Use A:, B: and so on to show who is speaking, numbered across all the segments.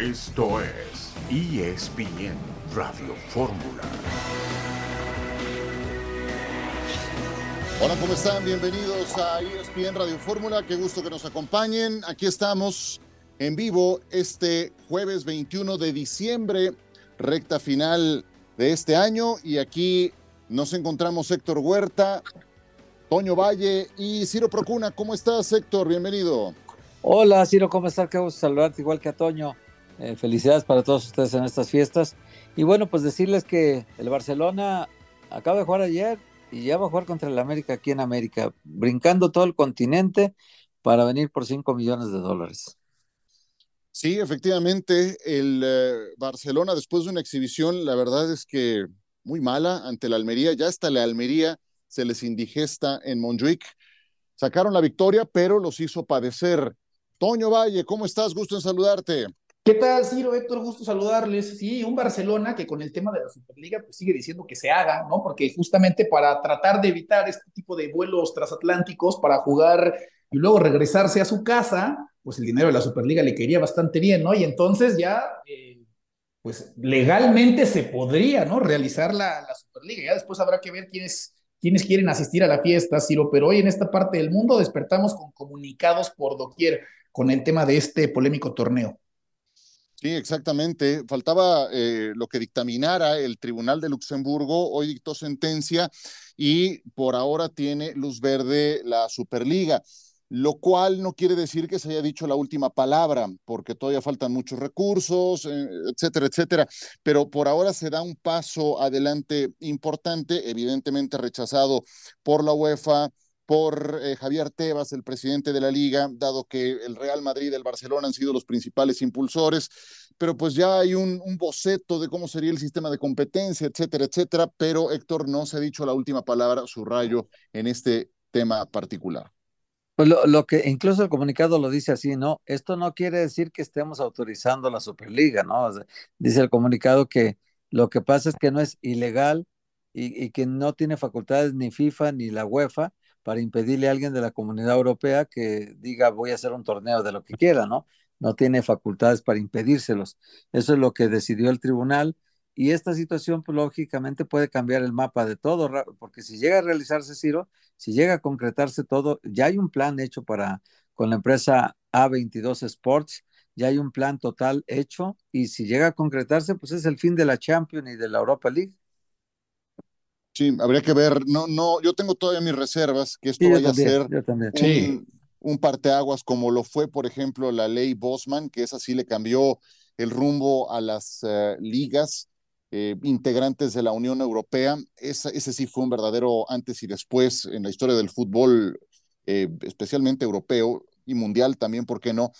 A: Esto es ESPN Radio Fórmula.
B: Hola, ¿cómo están? Bienvenidos a ESPN Radio Fórmula. Qué gusto que nos acompañen. Aquí estamos en vivo este jueves 21 de diciembre, recta final de este año. Y aquí nos encontramos Héctor Huerta, Toño Valle y Ciro Procuna. ¿Cómo estás, Héctor? Bienvenido.
C: Hola, Ciro, ¿cómo estás? Qué gusto saludarte, igual que a Toño. Eh, felicidades para todos ustedes en estas fiestas. Y bueno, pues decirles que el Barcelona acaba de jugar ayer y ya va a jugar contra el América aquí en América, brincando todo el continente para venir por 5 millones de dólares.
B: Sí, efectivamente, el eh, Barcelona después de una exhibición, la verdad es que muy mala ante la Almería, ya hasta la Almería se les indigesta en Montjuic. Sacaron la victoria, pero los hizo padecer. Toño Valle, ¿cómo estás? Gusto en saludarte.
D: ¿Qué tal, Ciro, Héctor? Gusto saludarles. Sí, un Barcelona que con el tema de la Superliga pues sigue diciendo que se haga, ¿no? Porque justamente para tratar de evitar este tipo de vuelos transatlánticos, para jugar y luego regresarse a su casa, pues el dinero de la Superliga le quería bastante bien, ¿no? Y entonces ya, eh, pues legalmente se podría, ¿no? Realizar la, la, Superliga. Ya después habrá que ver quiénes, quiénes quieren asistir a la fiesta, Ciro, pero hoy en esta parte del mundo despertamos con comunicados por doquier con el tema de este polémico torneo.
B: Sí, exactamente. Faltaba eh, lo que dictaminara el Tribunal de Luxemburgo. Hoy dictó sentencia y por ahora tiene luz verde la Superliga, lo cual no quiere decir que se haya dicho la última palabra, porque todavía faltan muchos recursos, eh, etcétera, etcétera. Pero por ahora se da un paso adelante importante, evidentemente rechazado por la UEFA, por eh, Javier Tebas, el presidente de la liga, dado que el Real Madrid y el Barcelona han sido los principales impulsores, pero pues ya hay un, un, boceto de cómo sería el sistema de competencia, etcétera, etcétera, pero Héctor no se ha dicho la última palabra, subrayo, en este tema particular.
C: Pues lo, lo, que incluso el comunicado lo dice así, ¿no? Esto no quiere decir que estemos autorizando la Superliga, ¿no? O sea, dice el comunicado que lo que pasa es que no es ilegal y, y que no tiene facultades ni FIFA ni la UEFA para impedirle a alguien de la comunidad europea que diga voy a hacer un torneo de lo que quiera, ¿no? No tiene facultades para impedírselos. Eso es lo que decidió el tribunal y esta situación pues, lógicamente puede cambiar el mapa de todo, porque si llega a realizarse, Ciro, si llega a concretarse todo, ya hay un plan hecho para con la empresa A22 Sports, ya hay un plan total hecho y si llega a concretarse, pues es el fin de la Champions y de la Europa League.
B: Sí, habría que ver. No, no, yo tengo todavía mis reservas que esto
C: Sí,
B: vaya
C: también,
B: a ser un,
D: Sí.
B: un parteaguas como lo fue, por ejemplo, la ley Bosman, que esa sí le cambió el rumbo a las eh, ligas eh, integrantes de la Unión Europea. Esa- ese sí fue un verdadero antes y después en la historia del fútbol, eh, especialmente europeo y mundial también, ¿por qué no?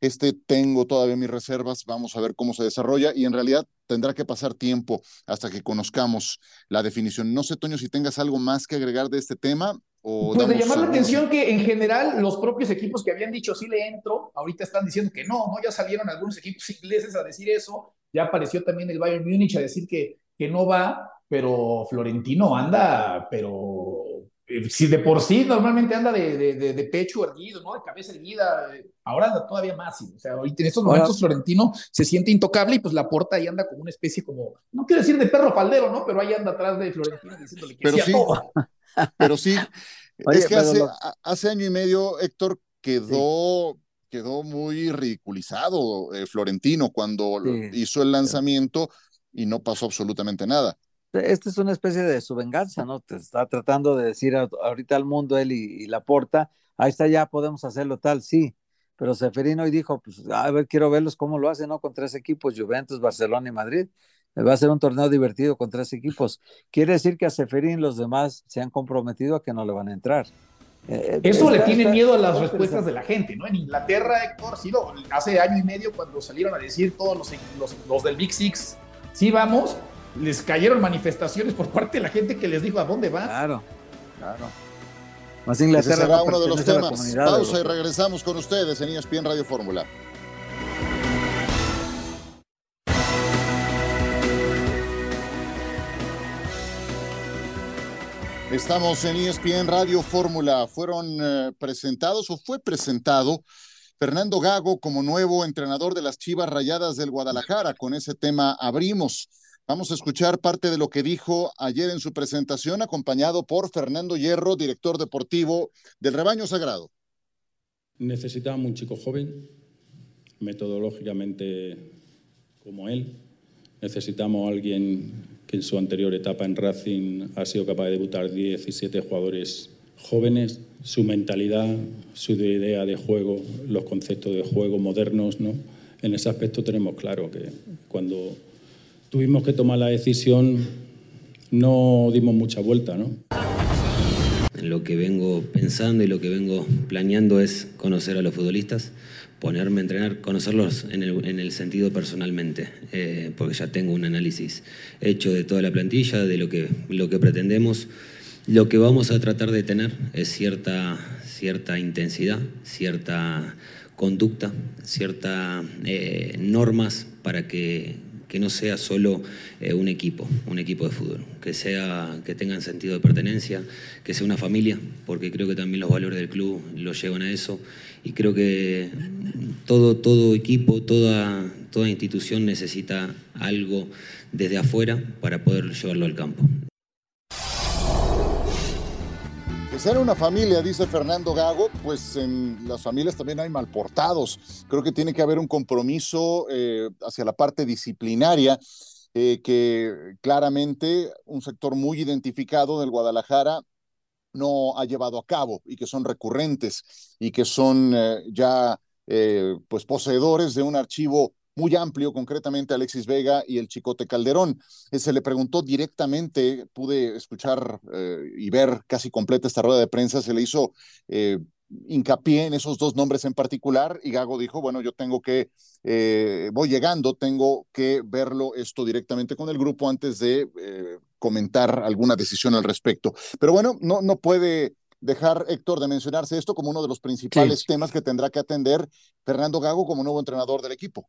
B: Este tengo todavía mis reservas, vamos a ver cómo se desarrolla y en realidad tendrá que pasar tiempo hasta que conozcamos la definición. No sé, Toño, si tengas algo más que agregar de este tema o
D: Pues de llamar la atención que en general los propios equipos que habían dicho sí le entro, ahorita están diciendo que no, ¿no? Ya salieron algunos equipos ingleses a decir eso, ya apareció también el Bayern Múnich a decir que, que no va, pero Florentino anda, pero si de por sí normalmente anda de, de, de, de pecho erguido, ¿no? De cabeza erguida, eh, ahora anda todavía más, sí. o sea, ahorita en estos
C: Ahora-
D: momentos Florentino se siente intocable y pues la porta ahí anda como una especie como, no quiero decir de perro faldero, ¿no? Pero ahí anda atrás de Florentino diciéndole que
B: Pero
D: sí todo.
B: Pero sí,
C: Oye,
B: es que hace,
C: lo-
B: hace año y medio, Héctor, quedó, quedó muy ridiculizado eh, Florentino cuando
C: Sí.
B: hizo el lanzamiento y no pasó absolutamente nada.
C: Esta es una especie de su venganza, ¿no? Te está tratando de decir a- ahorita al mundo él y, y la porta, ahí está ya, podemos hacerlo tal, sí. Pero Seferino hoy dijo, pues a ver, quiero verlos cómo lo hacen, ¿no? Con tres equipos, Juventus, Barcelona y Madrid. Va a ser un torneo divertido con tres equipos. Quiere decir que a Seferín los demás se han comprometido a que no le van a entrar. Eh,
D: Eso le tiene
C: está-
D: miedo a las respuestas de la gente, ¿no? En Inglaterra, Héctor, sí, hace año y medio cuando salieron a decir todos los, los, los del Big Six, sí vamos, les cayeron manifestaciones por parte de la gente que les dijo a dónde van.
C: Claro, claro. Más
B: Ese
C: Inglaterra
B: será
C: no
B: uno de los temas. Pausa y regresamos con ustedes en ESPN Radio Fórmula. Estamos en ESPN Radio Fórmula. Fueron eh, presentados o fue presentado Fernando Gago como nuevo entrenador de las Chivas Rayadas del Guadalajara. Con ese tema abrimos. Vamos a escuchar parte de lo que dijo ayer en su presentación, acompañado por Fernando Hierro, director deportivo del Rebaño Sagrado.
E: Necesitábamos un chico joven, metodológicamente como él. Necesitamos a alguien que en su anterior etapa en Racing ha sido capaz de debutar 17 jugadores jóvenes, su mentalidad, su idea de juego, los conceptos de juego modernos, ¿no? En ese aspecto tenemos claro que cuando tuvimos que tomar la decisión, no dimos mucha vuelta, ¿no?
F: Lo que vengo pensando y lo que vengo planeando es conocer a los futbolistas, ponerme a entrenar, conocerlos en el, sentido personalmente, eh, porque ya tengo un análisis hecho de toda la plantilla, de lo que, lo que pretendemos. Lo que vamos a tratar de tener es cierta, cierta intensidad, cierta conducta, ciertas eh, normas para que que no sea solo eh, un equipo, un equipo de fútbol, que, sea, que tengan sentido de pertenencia, que sea una familia, porque creo que también los valores del club lo llevan a eso, y creo que todo, todo equipo, toda, toda institución necesita algo desde afuera para poder llevarlo al campo.
B: Ser una familia, dice Fernando Gago, pues en las familias también hay malportados. Creo que tiene que haber un compromiso eh, hacia la parte disciplinaria. Eh, que claramente un sector muy identificado del Guadalajara no ha llevado a cabo y que son recurrentes y que son eh, ya pues poseedores de un archivo muy amplio, concretamente Alexis Vega y el Chicote Calderón. Eh, se le preguntó directamente, pude escuchar eh, y ver casi completa esta rueda de prensa, se le hizo eh, hincapié en esos dos nombres en particular y Gago dijo, bueno, yo tengo que, voy llegando, tengo que verlo esto directamente con el grupo antes de comentar alguna decisión al respecto. Pero bueno, no, no puede dejar, Héctor, de mencionarse esto como uno de los principales temas que tendrá que atender Fernando Gago como nuevo entrenador del equipo.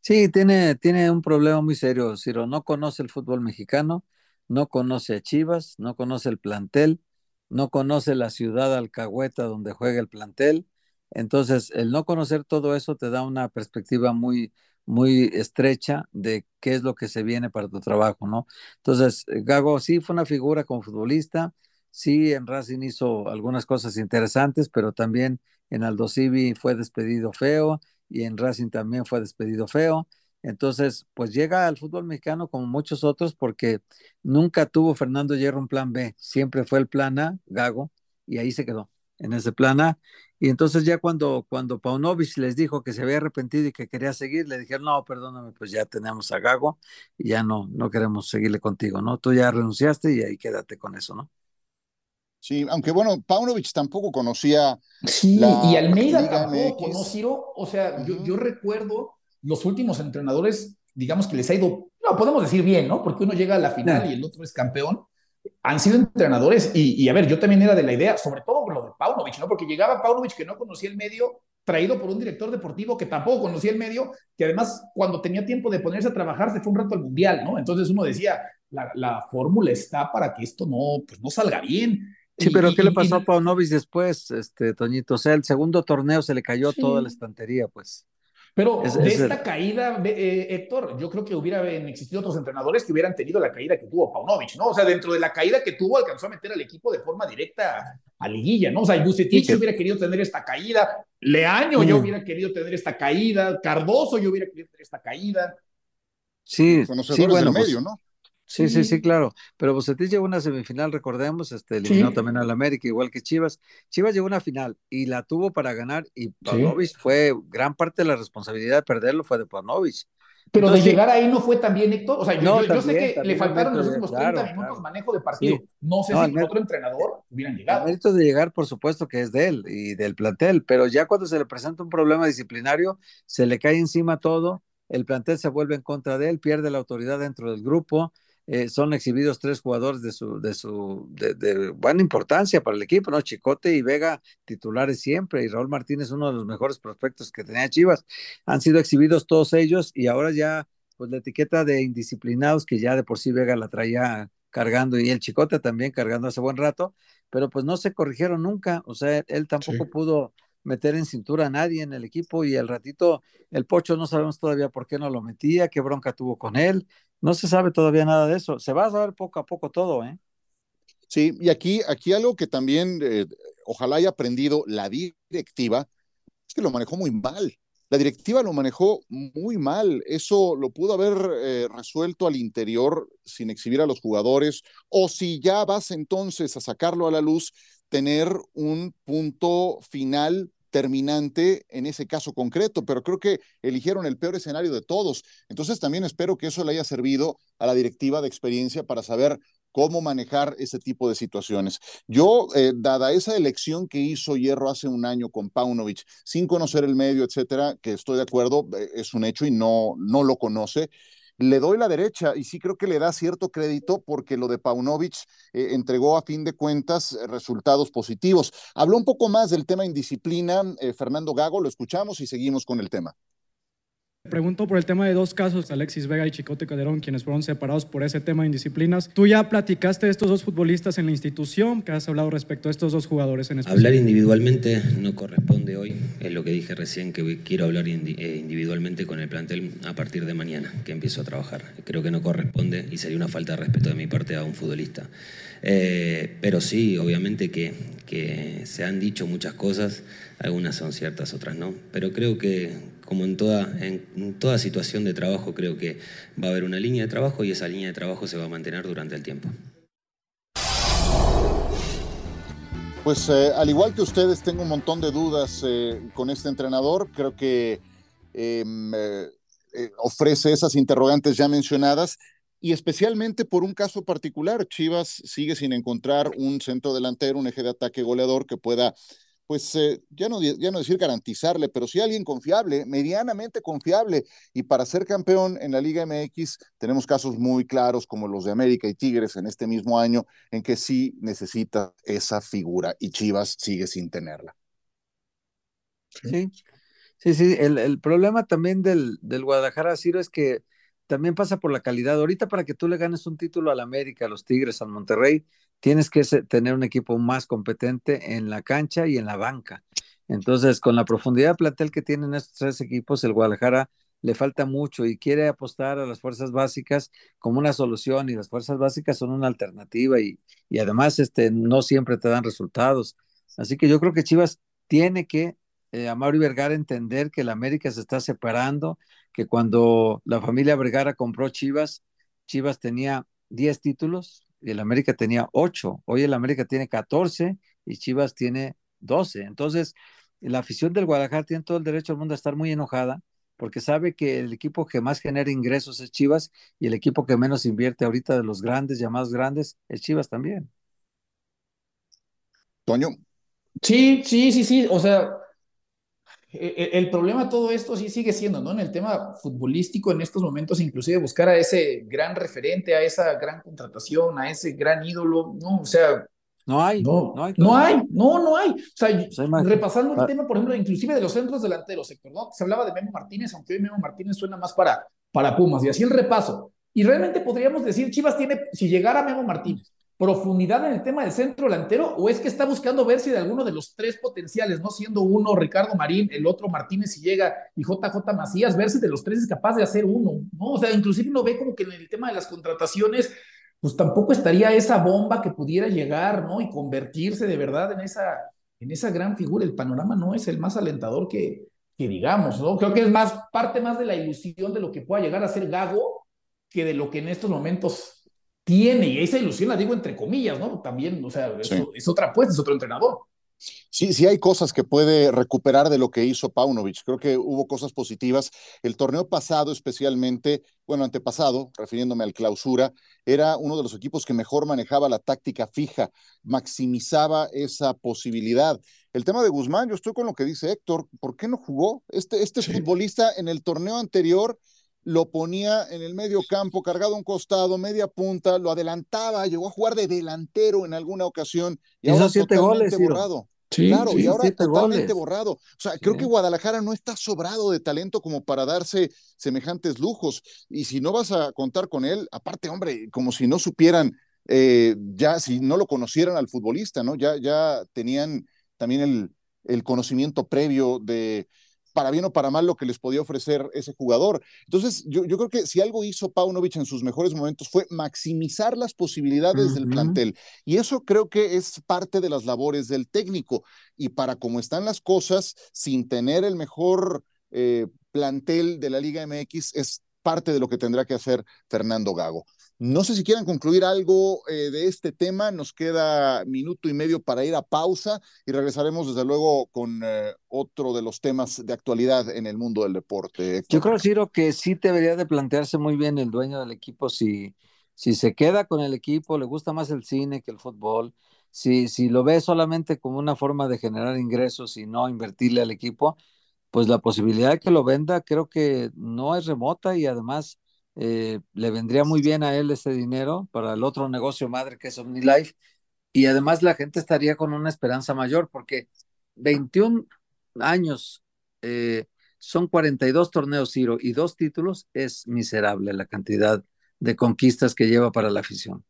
C: Sí, tiene, tiene un problema muy serio, Ciro. No conoce el fútbol mexicano, no conoce a Chivas, no conoce el plantel, no conoce la ciudad alcahueta donde juega el plantel. Entonces, el no conocer todo eso te da una perspectiva muy, muy estrecha de qué es lo que se viene para tu trabajo, ¿no? Entonces, Gago sí fue una figura como futbolista, sí en Racing hizo algunas cosas interesantes, pero también en Aldo Civi fue despedido feo, y en Racing también fue despedido feo. Entonces, pues llega al fútbol mexicano como muchos otros porque nunca tuvo Fernando Hierro un plan B, siempre fue el plan A, Gago, y ahí se quedó, en ese plan A. Y entonces ya cuando, cuando Paunovic les dijo que se había arrepentido y que quería seguir, le dijeron, no, perdóname, pues ya tenemos a Gago y ya no, no queremos seguirle contigo, ¿no? Tú ya renunciaste y ahí quédate con eso, ¿no?
B: Sí, aunque bueno, Paunovic tampoco conocía.
D: Sí, y Almeida tampoco, ¿no, Ciro? O sea, yo, yo, recuerdo los últimos entrenadores, digamos que les ha ido, no, podemos decir bien, ¿no? Porque uno llega a la final y el otro es campeón. Han sido entrenadores, y, y, a ver, yo también era de la idea, sobre todo con lo de Paunovic, ¿no? Porque llegaba Paunovic que no conocía el medio, traído por un director deportivo que tampoco conocía el medio, que además cuando tenía tiempo de ponerse a trabajar se fue un rato al mundial, ¿no? Entonces uno decía, la, la fórmula está para que esto no, pues no salga bien.
C: Sí, pero ¿qué le pasó a Paunovic después, este, Toñito? O sea, el segundo torneo se le cayó toda la estantería, pues.
D: Pero de esta caída, eh, Héctor, yo creo que hubieran existido otros entrenadores que hubieran tenido la caída que tuvo Paunovic, ¿no? O sea, dentro de la caída que tuvo, alcanzó a meter al equipo de forma directa a liguilla, ¿no? O sea, Bucetich hubiera querido tener esta caída, Leaño yo hubiera querido tener esta caída, Cardoso yo hubiera querido tener esta caída.
C: Sí, sí bueno, pues medio, ¿no? Sí, sí, sí, claro. Pero Bucetich llegó a una semifinal, recordemos, este, eliminó también al América, igual que Chivas. Chivas llegó a una final y la tuvo para ganar y Pavlovich fue, gran parte de la responsabilidad de perderlo fue de Pavlovich.
D: Pero de llegar ahí no fue también, Héctor. O sea, yo, sé que le faltaron los últimos 30 minutos manejo de partido. No sé si otro entrenador hubieran llegado.
C: El mérito de llegar, por supuesto, que es de él y del plantel, pero ya cuando se le presenta un problema disciplinario, se le cae encima todo, el plantel se vuelve en contra de él, pierde la autoridad dentro del grupo, eh, son exhibidos tres jugadores de su, de su, de, buena importancia para el equipo, ¿no? Chicote y Vega titulares siempre, y Raúl Martínez, uno de los mejores prospectos que tenía Chivas. Han sido exhibidos todos ellos y ahora ya, pues la etiqueta de indisciplinados, que ya de por sí Vega la traía cargando y el Chicote también cargando hace buen rato, pero pues no se corrigieron nunca, o sea, él tampoco pudo meter en cintura a nadie en el equipo y al ratito el Pocho no sabemos todavía por qué no lo metía, qué bronca tuvo con él, no se sabe todavía nada de eso, se va a saber poco a poco todo, ¿eh?
B: Sí, y aquí, aquí algo que también eh, ojalá haya aprendido la directiva, es que lo manejó muy mal. La directiva lo manejó muy mal. Eso lo pudo haber eh, resuelto al interior sin exhibir a los jugadores. O si ya vas entonces a sacarlo a la luz, tener un punto final terminante en ese caso concreto, pero creo que eligieron el peor escenario de todos. Entonces también espero que eso le haya servido a la directiva de experiencia para saber cómo manejar ese tipo de situaciones. Yo, eh, dada esa elección que hizo Hierro hace un año con Paunovic, sin conocer el medio, etcétera, que estoy de acuerdo, eh, es un hecho y no, no lo conoce, le doy la derecha y sí creo que le da cierto crédito porque lo de Paunovic eh, entregó a fin de cuentas resultados positivos. Habló un poco más del tema indisciplina, Fernando Gago, lo escuchamos y seguimos con el tema.
G: Pregunto por el tema de dos casos, Alexis Vega y Chicote Calderón, quienes fueron separados por ese tema de indisciplinas. ¿Tú ya platicaste de estos dos futbolistas en la institución? ¿Qué has hablado respecto a estos dos jugadores en especial?
F: Hablar individualmente no corresponde hoy. Es lo que dije recién, que quiero hablar eh, individualmente con el plantel a partir de mañana, que empiezo a trabajar. Creo que no corresponde y sería una falta de respeto de mi parte a un futbolista. Eh, pero sí, obviamente que, que se han dicho muchas cosas, algunas son ciertas, otras no. Pero creo que, como en toda, en toda situación de trabajo, creo que va a haber una línea de trabajo y esa línea de trabajo se va a mantener durante el tiempo.
B: Pues eh, al igual que ustedes, tengo un montón de dudas eh, con este entrenador. Creo que em, eh, ofrece esas interrogantes ya mencionadas y especialmente por un caso particular. Chivas sigue sin encontrar un centro delantero, un eje de ataque goleador que pueda pues eh, ya, no, ya no decir garantizarle, pero sí alguien confiable, medianamente confiable. Y para ser campeón en la Liga MX tenemos casos muy claros como los de América y Tigres en este mismo año, en que sí necesita esa figura y Chivas sigue sin tenerla.
C: Sí, sí, sí. El, el problema también del, del Guadalajara, Ciro, es que también pasa por la calidad. Ahorita para que tú le ganes un título al América, a los Tigres, al Monterrey, tienes que tener un equipo más competente en la cancha y en la banca. Entonces, con la profundidad de plantel que tienen estos tres equipos, el Guadalajara le falta mucho y quiere apostar a las fuerzas básicas como una solución y las fuerzas básicas son una alternativa y, y además este, no siempre te dan resultados. Así que yo creo que Chivas tiene que, eh, a Mauri Vergara, entender que el América se está separando, que cuando la familia Vergara compró Chivas, Chivas tenía 10 títulos, y el América tenía 8, hoy el América tiene 14 y Chivas tiene 12. Entonces, la afición del Guadalajara tiene todo el derecho al mundo a estar muy enojada porque sabe que el equipo que más genera ingresos es Chivas y el equipo que menos invierte ahorita de los grandes, llamados grandes, es Chivas también.
B: Toño.
D: Sí, sí, sí, sí. O sea, el problema de todo esto sí sigue siendo, ¿no? En el tema futbolístico, en estos momentos, inclusive buscar a ese gran referente, a esa gran contratación, a ese gran ídolo, ¿no? O sea...
C: No hay,
D: no,
C: no hay,
D: no, hay no, no hay. O sea, repasando el ah. tema, por ejemplo, inclusive de los centros delanteros, ¿no? Se hablaba de Memo Martínez, aunque hoy Memo Martínez suena más para, para Pumas, y así el repaso. Y realmente podríamos decir, Chivas tiene, si llegara Memo Martínez, profundidad en el tema del centro delantero o es que está buscando ver si de alguno de los tres potenciales, no siendo uno Ricardo Marín, el otro Martínez si llega y JJ Macías, ver si de los tres es capaz de hacer uno, ¿no? O sea, inclusive uno ve como que en el tema de las contrataciones, pues tampoco estaría esa bomba que pudiera llegar, ¿no? Y convertirse de verdad en esa, en esa gran figura. El panorama no es el más alentador que, que digamos, ¿no? Creo que es más parte más de la ilusión de lo que pueda llegar a ser Gago que de lo que en estos momentos tiene, y esa ilusión la digo entre comillas, ¿no? También, o sea, es, otra apuesta, es otro entrenador.
B: Sí, sí hay cosas que puede recuperar de lo que hizo Paunovic. Creo que hubo cosas positivas. El torneo pasado, especialmente, bueno, antepasado, refiriéndome al clausura, era uno de los equipos que mejor manejaba la táctica fija, maximizaba esa posibilidad. El tema de Guzmán, yo estoy con lo que dice Héctor, ¿por qué no jugó? Este, este futbolista en el torneo anterior lo ponía en el medio campo, cargado a un costado, media punta, lo adelantaba, llegó a jugar de delantero en alguna ocasión. Y
C: ahora siete goles,
B: borrado. claro, y ahora totalmente borrado. O sea, creo que Guadalajara no está sobrado de talento como para darse semejantes lujos. Y si no vas a contar con él, aparte, hombre, como si no supieran, eh, ya si no lo conocieran al futbolista, ¿no? Ya, ya tenían también el, el conocimiento previo de para bien o para mal lo que les podía ofrecer ese jugador. Entonces, yo, yo creo que si algo hizo Paunovic en sus mejores momentos fue maximizar las posibilidades del plantel. Y eso creo que es parte de las labores del técnico. Y para cómo están las cosas, sin tener el mejor eh, plantel de la Liga MX, es parte de lo que tendrá que hacer Fernando Gago. No sé si quieran concluir algo eh, de este tema. Nos queda minuto y medio para ir a pausa y regresaremos desde luego con eh, otro de los temas de actualidad en el mundo del deporte.
C: Yo creo, Ciro, que sí debería de plantearse muy bien el dueño del equipo si, si se queda con el equipo, le gusta más el cine que el fútbol. Si, si lo ve solamente como una forma de generar ingresos y no invertirle al equipo, pues la posibilidad de que lo venda creo que no es remota y además eh, le vendría muy bien a él ese dinero para el otro negocio madre que es OmniLife y además la gente estaría con una esperanza mayor porque 21 años eh, son 42 torneos Ciro y dos títulos es miserable la cantidad de conquistas que lleva para la afición.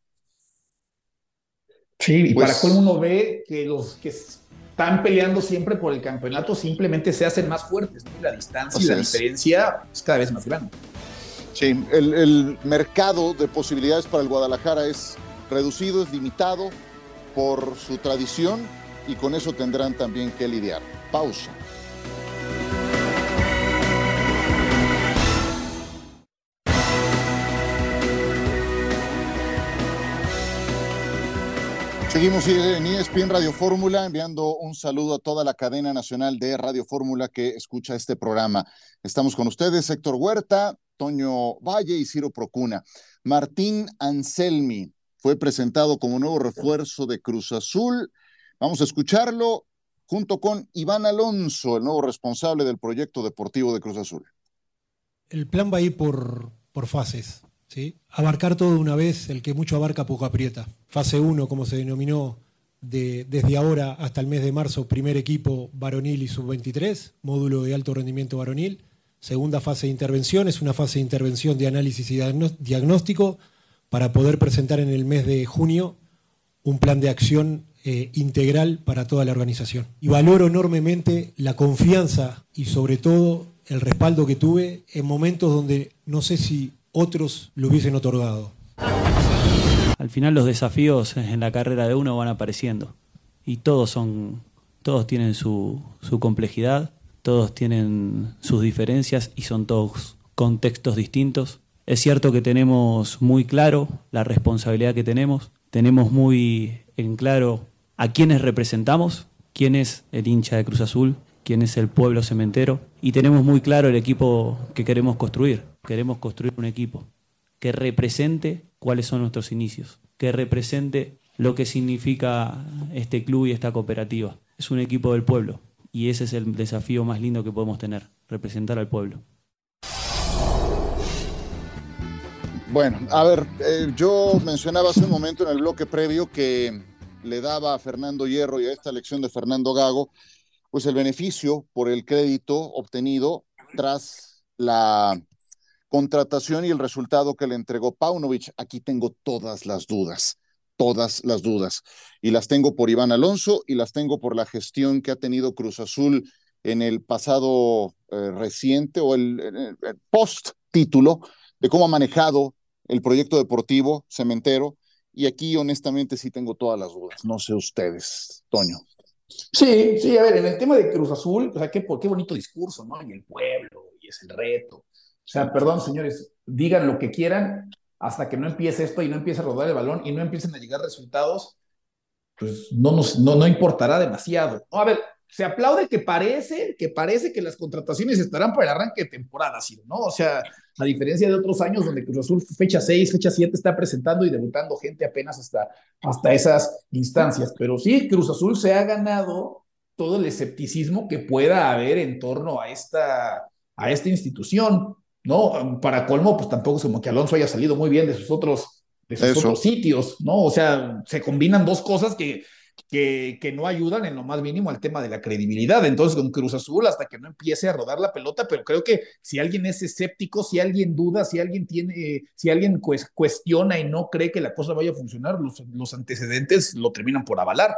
D: Sí, y para pues cómo uno ve que los que están peleando siempre por el campeonato simplemente se hacen más fuertes, la distancia y la diferencia es cada vez más grande.
B: Sí, el, mercado de posibilidades para el Guadalajara es reducido, es limitado por su tradición y con eso tendrán también que lidiar. Pausa. Seguimos en ESPN Radio Fórmula enviando un saludo a toda la cadena nacional de Radio Fórmula que escucha este programa. Estamos con ustedes, Héctor Huerta, Toño Valle y Ciro Procuna. Martín Anselmi fue presentado como nuevo refuerzo de Cruz Azul. Vamos a escucharlo junto con Iván Alonso, el nuevo responsable del proyecto deportivo de Cruz Azul.
H: El plan va a ir por, por fases. ¿sí? Abarcar todo de una vez, el que mucho abarca poco aprieta. Fase 1, como se denominó de, desde ahora hasta el mes de marzo, primer equipo varonil y sub-23, módulo de alto rendimiento varonil. Segunda fase de intervención es una fase de intervención de análisis y diagnóstico para poder presentar en el mes de junio un plan de acción eh, integral para toda la organización. Y valoro enormemente la confianza y sobre todo el respaldo que tuve en momentos donde no sé si otros lo hubiesen otorgado.
I: Al final los desafíos en la carrera de uno van apareciendo y todos son, todos tienen su, su complejidad todos tienen sus diferencias y son todos contextos distintos. Es cierto que tenemos muy claro la responsabilidad que tenemos, tenemos muy en claro a quiénes representamos, quién es el hincha de Cruz Azul, quién es el pueblo cementero y tenemos muy claro el equipo que queremos construir. Queremos construir un equipo que represente cuáles son nuestros inicios, que represente lo que significa este club y esta cooperativa. Es un equipo del pueblo, y ese es el desafío más lindo que podemos tener, representar al pueblo.
B: Bueno, a ver, eh, yo mencionaba hace un momento en el bloque previo que le daba a Fernando Hierro y a esta elección de Fernando Gago, pues el beneficio por el crédito obtenido tras la contratación y el resultado que le entregó Paunovic. Aquí tengo todas las dudas todas las dudas. Y las tengo por Iván Alonso y las tengo por la gestión que ha tenido Cruz Azul en el pasado eh, reciente o el, post título de cómo ha manejado el proyecto deportivo cementero. Y aquí honestamente sí tengo todas las dudas. No sé ustedes, Toño.
D: Sí, sí, a ver, en el tema de Cruz Azul, o sea, qué, qué bonito discurso, ¿no? Y el pueblo, y es el reto. O sea, perdón, señores, digan lo que quieran, hasta que no empiece esto y no empiece a rodar el balón y no empiecen a llegar resultados, pues no nos no, no importará demasiado. a ver, se aplaude que parece, que parece que las contrataciones estarán para el arranque de temporada, ¿no? O sea, a diferencia de otros años donde Cruz Azul fecha 6, fecha 7 está presentando y debutando gente apenas hasta, hasta esas instancias. Pero sí, Cruz Azul se ha ganado todo el escepticismo que pueda haber en torno a esta, a esta institución. ¿No? Para colmo, pues tampoco es como que Alonso haya salido muy bien de sus otros, de sus otros sitios, ¿no? O sea, se combinan dos cosas que, que, que, no ayudan en lo más mínimo al tema de la credibilidad. Entonces, con Cruz Azul, hasta que no empiece a rodar la pelota, pero creo que si alguien es escéptico, si alguien duda, si alguien tiene, si alguien cuestiona y no cree que la cosa vaya a funcionar, los, los antecedentes lo terminan por avalar.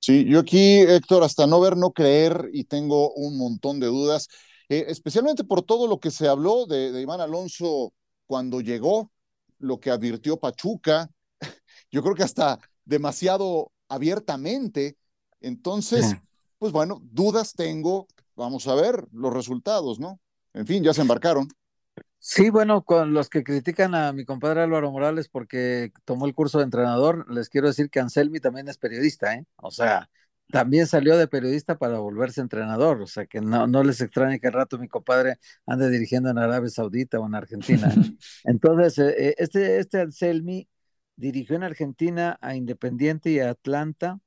B: Sí, yo aquí, Héctor, hasta no ver, no creer, y tengo un montón de dudas, eh, especialmente por todo lo que se habló de, de Iván Alonso cuando llegó, lo que advirtió Pachuca, yo creo que hasta demasiado abiertamente. Entonces, pues bueno, dudas tengo, vamos a ver los resultados, ¿no? En fin, ya se embarcaron.
C: Sí, bueno, con los que critican a mi compadre Álvaro Morales porque tomó el curso de entrenador, les quiero decir que Anselmi también es periodista, ¿eh? O sea, también salió de periodista para volverse entrenador, o sea, que no, no les extrañe que al rato mi compadre ande dirigiendo en Arabia Saudita o en Argentina. Entonces, eh, eh, este, este Anselmi dirigió en Argentina a Independiente y a Atlanta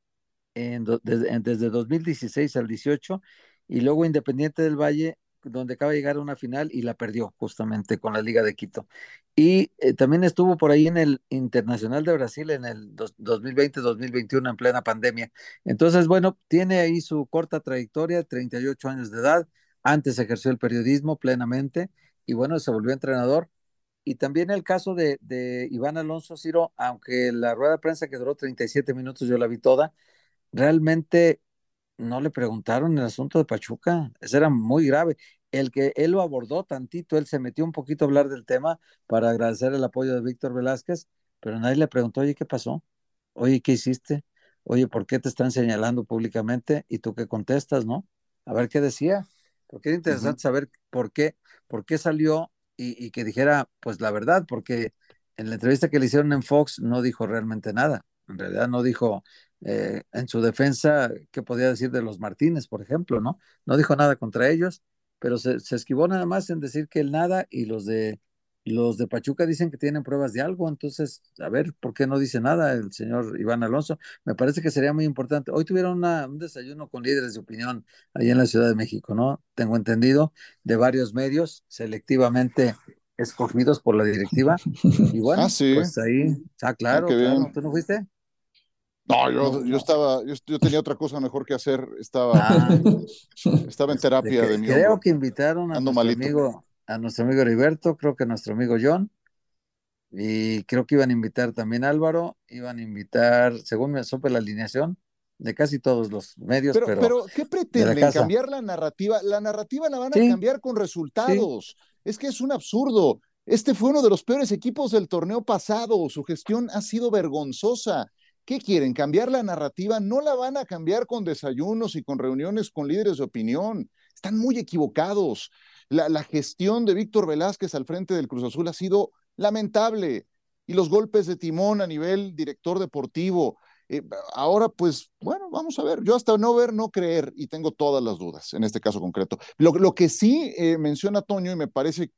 C: en, desde, desde 2016 al 18 y luego Independiente del Valle donde acaba de llegar a una final y la perdió justamente con la Liga de Quito. Y eh, también estuvo por ahí en el Internacional de Brasil en el 2020-2021 en plena pandemia. Entonces, bueno, tiene ahí su corta trayectoria, 38 años de edad. Antes ejerció el periodismo plenamente y bueno, se volvió entrenador. Y también el caso de, de Iván Alonso Ciro, aunque la rueda de prensa que duró 37 minutos, yo la vi toda, realmente no le preguntaron el asunto de Pachuca, eso era muy grave. El que él lo abordó tantito, él se metió un poquito a hablar del tema para agradecer el apoyo de Víctor Velázquez, pero nadie le preguntó, oye, ¿qué pasó? Oye, ¿qué hiciste? Oye, ¿por qué te están señalando públicamente? Y tú qué contestas, ¿no? A ver qué decía. Porque era interesante saber por qué, por qué salió y, y que dijera, pues la verdad, porque en la entrevista que le hicieron en Fox no dijo realmente nada. En realidad no dijo, eh, en su defensa, ¿qué podía decir de los Martínez, por ejemplo? ¿no? No dijo nada contra ellos, pero se, se, esquivó nada más en decir que él nada y los de los de Pachuca dicen que tienen pruebas de algo, entonces, a ver, ¿por qué no dice nada el señor Iván Alonso? Me parece que sería muy importante. Hoy tuvieron una, un desayuno con líderes de opinión ahí en la Ciudad de México, ¿no? Tengo entendido, de varios medios selectivamente escogidos por la directiva. Y bueno,
B: ah, sí.
C: pues ahí, ah, claro,
B: Ah,
C: claro. ¿Tú no fuiste?
B: No, yo, yo estaba, yo, yo tenía otra cosa mejor que hacer, estaba,
C: Ah,
B: estaba en
C: de
B: terapia
C: que-
B: de mi
C: creo
B: hombro.
C: que invitaron a
B: Ando
C: nuestro
B: malito.
C: amigo, a nuestro amigo Heriberto, creo que a nuestro amigo John, y creo que iban a invitar también a Álvaro, iban a invitar, según me supe la alineación, de casi todos los medios,
B: Pero,
C: pero,
B: pero, ¿qué
C: de la
B: pretenden?
C: casa.
B: ¿Cambiar la narrativa? La narrativa la van a
C: Sí,
B: cambiar con resultados. Es que es un absurdo. Este fue uno de los peores equipos del torneo pasado. Su gestión ha sido vergonzosa. ¿Qué quieren? ¿Cambiar la narrativa? No la van a cambiar con desayunos y con reuniones con líderes de opinión. Están muy equivocados. La, gestión de Víctor Velázquez al frente del Cruz Azul ha sido lamentable. Y los golpes de timón a nivel director deportivo. Eh, ahora, pues, bueno, vamos a ver. Yo hasta no ver, no creer, y tengo todas las dudas en este caso concreto. Lo, que sí eh, menciona Toño, y me parece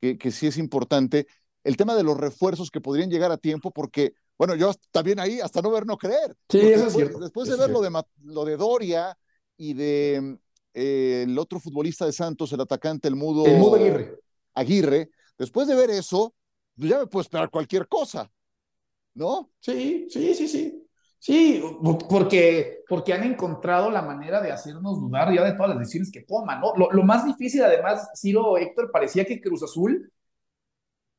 B: que, sí es importante, el tema de los refuerzos que podrían llegar a tiempo, porque, bueno, yo también ahí, hasta no ver, no creer.
D: Sí, eso es
B: después,
D: cierto.
B: después de ver lo de, lo de Doria y de eh, el otro futbolista de Santos, el atacante, el mudo,
D: El Mudo Aguirre.
B: Aguirre, después de ver eso, pues ya me puedo esperar cualquier cosa, ¿no?
D: Sí, sí, sí, sí. Sí, porque, porque han encontrado la manera de hacernos dudar ya de todas las decisiones que toman, ¿no? Lo, lo más difícil, además, Ciro, Héctor, parecía que Cruz Azul,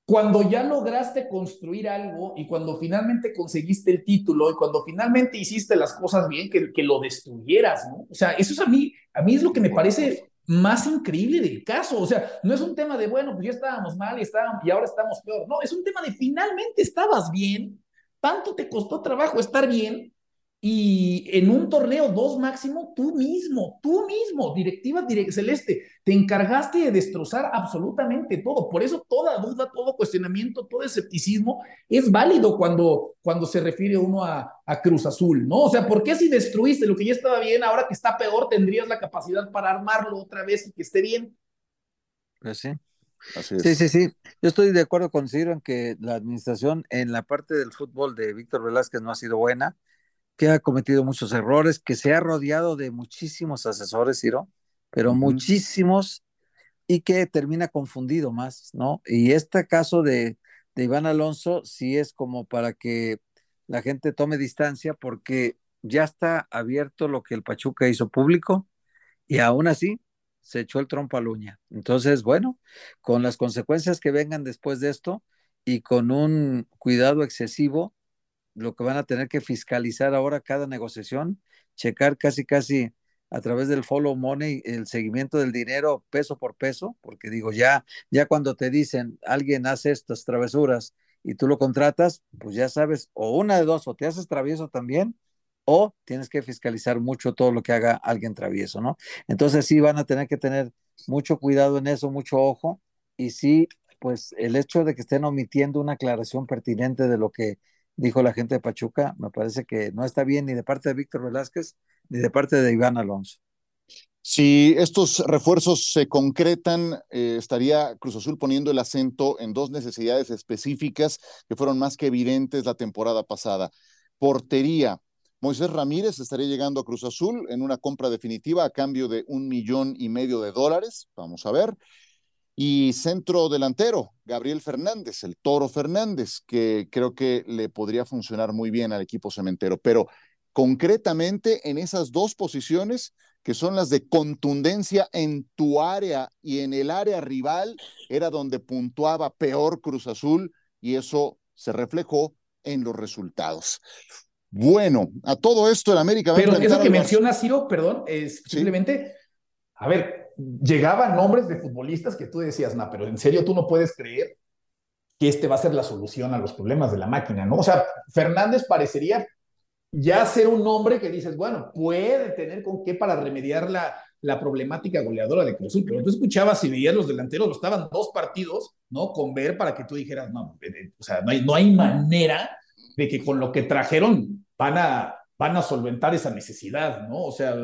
D: cuando ya lograste construir algo y cuando finalmente conseguiste el título y cuando finalmente hiciste las cosas bien, que, lo destruyeras, ¿no? O sea, eso es a mí, a mí es lo que me parece más increíble del caso. O sea, no es un tema de, bueno, pues ya estábamos mal y, estábamos, y ahora estamos peor. No, es un tema de finalmente estabas bien tanto te costó trabajo estar bien y en un torneo dos máximo, tú mismo, tú mismo, directiva direct celeste, te encargaste de destrozar absolutamente todo. Por eso toda duda, todo cuestionamiento, todo escepticismo es válido cuando, cuando se refiere uno a, a Cruz Azul, ¿no? O sea, ¿por qué si destruiste lo que ya estaba bien, ahora que está peor, tendrías la capacidad para armarlo otra vez y que esté bien?
C: Pues sí.
B: Así es.
C: Sí, sí, sí. Yo estoy de acuerdo con Ciro en que la administración en la parte del fútbol de Víctor Velázquez no ha sido buena, que ha cometido muchos errores, que se ha rodeado de muchísimos asesores, Ciro, pero uh -huh. muchísimos, y que termina confundido más, ¿no? Y este caso de, de Iván Alonso sí es como para que la gente tome distancia porque ya está abierto lo que el Pachuca hizo público y aún así se echó el trompo a la uña. Entonces, bueno, con las consecuencias que vengan después de esto y con un cuidado excesivo, lo que van a tener que fiscalizar ahora cada negociación, checar casi, casi a través del follow money el seguimiento del dinero peso por peso, porque digo, ya, ya cuando te dicen alguien hace estas travesuras y tú lo contratas, pues ya sabes, o una de dos, o te haces travieso también, o tienes que fiscalizar mucho todo lo que haga alguien travieso, ¿no? Entonces sí van a tener que tener mucho cuidado en eso, mucho ojo, y sí, pues el hecho de que estén omitiendo una aclaración pertinente de lo que dijo la gente de Pachuca, me parece que no está bien ni de parte de Víctor Velázquez ni de parte de Iván Alonso.
B: Si estos refuerzos se concretan, eh, estaría Cruz Azul poniendo el acento en dos necesidades específicas que fueron más que evidentes la temporada pasada. Portería. Moisés Ramírez estaría llegando a Cruz Azul en una compra definitiva a cambio de un millón y medio de dólares. Vamos a ver. Y centro delantero, Gabriel Fernández, el Toro Fernández, que creo que le podría funcionar muy bien al equipo cementero. Pero concretamente en esas dos posiciones, que son las de contundencia en tu área y en el área rival, era donde puntuaba peor Cruz Azul y eso se reflejó en los resultados. Bueno, a todo esto el América...
D: Pero eso que menciona Ciro, perdón, es simplemente, a ver, llegaban nombres de futbolistas que tú decías, no, pero en serio tú no puedes creer que este va a ser la solución a los problemas de la máquina, ¿no? O sea, Fernández parecería ya ser un hombre que dices, bueno, puede tener con qué para remediar la, la problemática goleadora de Cruz pero tú escuchabas y veías los delanteros, lo estaban dos partidos, ¿no? Con ver para que tú dijeras, no, eh, eh, o sea, no hay, no hay manera de que con lo que trajeron van a, van a solventar esa necesidad, ¿no? O sea...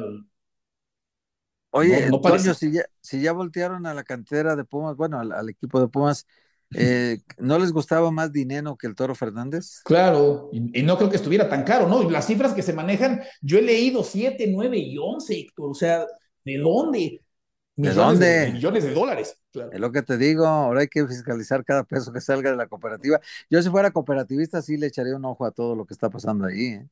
C: Oye, no, si, ya, si ya voltearon a la cantera de Pumas, bueno, al equipo de Pumas, eh, ¿No les gustaba más dinero que el Toro Fernández?
D: Claro, y, no creo que estuviera tan caro, ¿no? las cifras que se manejan, yo he leído 7, 9 y 11, Héctor, o sea, ¿de dónde?
C: ¿De dónde?
D: millones de dólares.
C: Es lo que te digo, ahora hay que fiscalizar cada peso que salga de la cooperativa. Yo si fuera cooperativista sí le echaría un ojo a todo lo que está pasando ahí, ¿eh?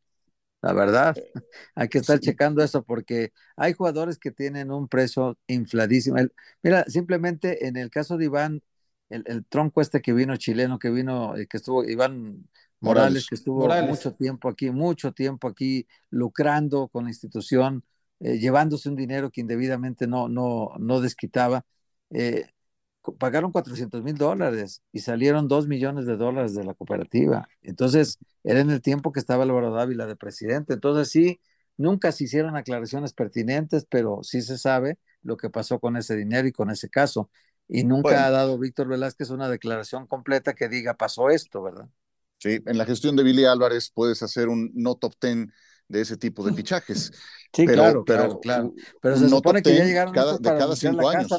C: La verdad. hay que estar checando eso porque hay jugadores que tienen un precio infladísimo. mira, simplemente en el caso de Iván, el, tronco este que vino chileno, que vino, eh, que estuvo, Iván Morales, que estuvo mucho tiempo aquí, mucho tiempo aquí, lucrando con la institución, eh, llevándose un dinero que indebidamente no, no, no desquitaba. Eh, pagaron 400 mil dólares y salieron 2 millones de dólares de la cooperativa. Entonces, era en el tiempo que estaba Álvaro Dávila de presidente. Entonces, sí, nunca se hicieron aclaraciones pertinentes, pero sí se sabe lo que pasó con ese dinero y con ese caso y nunca ha dado Víctor Velázquez una declaración completa que diga pasó esto, ¿verdad?
B: Sí, en la gestión de Billy Álvarez puedes hacer un no top ten de ese tipo de fichajes.
C: Sí, claro, pero, claro, Pero se supone que ya llegaron
B: cada, de cada cinco años.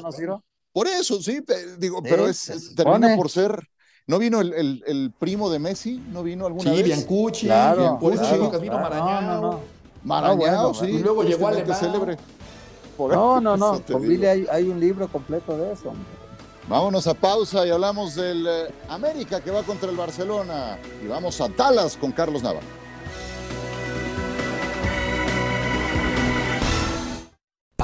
B: Por eso, sí, digo, pero es, termina por ser. ¿No vino el, el, primo de Messi? ¿No vino alguna
D: sí,
B: vez?
D: Biancucci,
C: claro,
D: Biancucci,
C: claro,
D: vino Marañao.
C: No, no,
B: Marañao, sí.
D: Y luego llegó Alemán.
B: célebre.
C: No, no, no. Con Billy hay, hay, un libro completo de eso.
B: Vámonos a pausa y hablamos del eh, América que va contra el Barcelona. Y vamos a Dallas con Carlos Nava.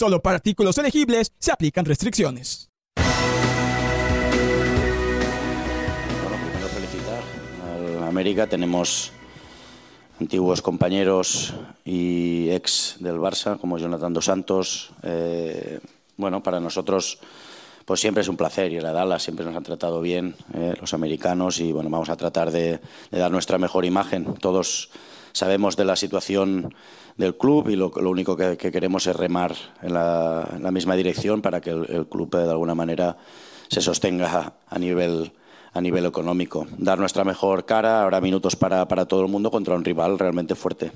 J: Solo para artículos elegibles se aplican restricciones.
K: Bueno, primero felicitar al América. Tenemos antiguos compañeros y ex del Barça, como Jonathan Dos Santos. Eh, bueno, para nosotros pues siempre es un placer ir a Dallas, siempre nos han tratado bien eh, los americanos y bueno, vamos a tratar de, dar nuestra mejor imagen. Todos sabemos de la situación del club y lo, único que, que, queremos es remar en la, misma dirección para que el, club de alguna manera se sostenga a nivel, a nivel económico. Dar nuestra mejor cara, habrá minutos para, para todo el mundo contra un rival realmente fuerte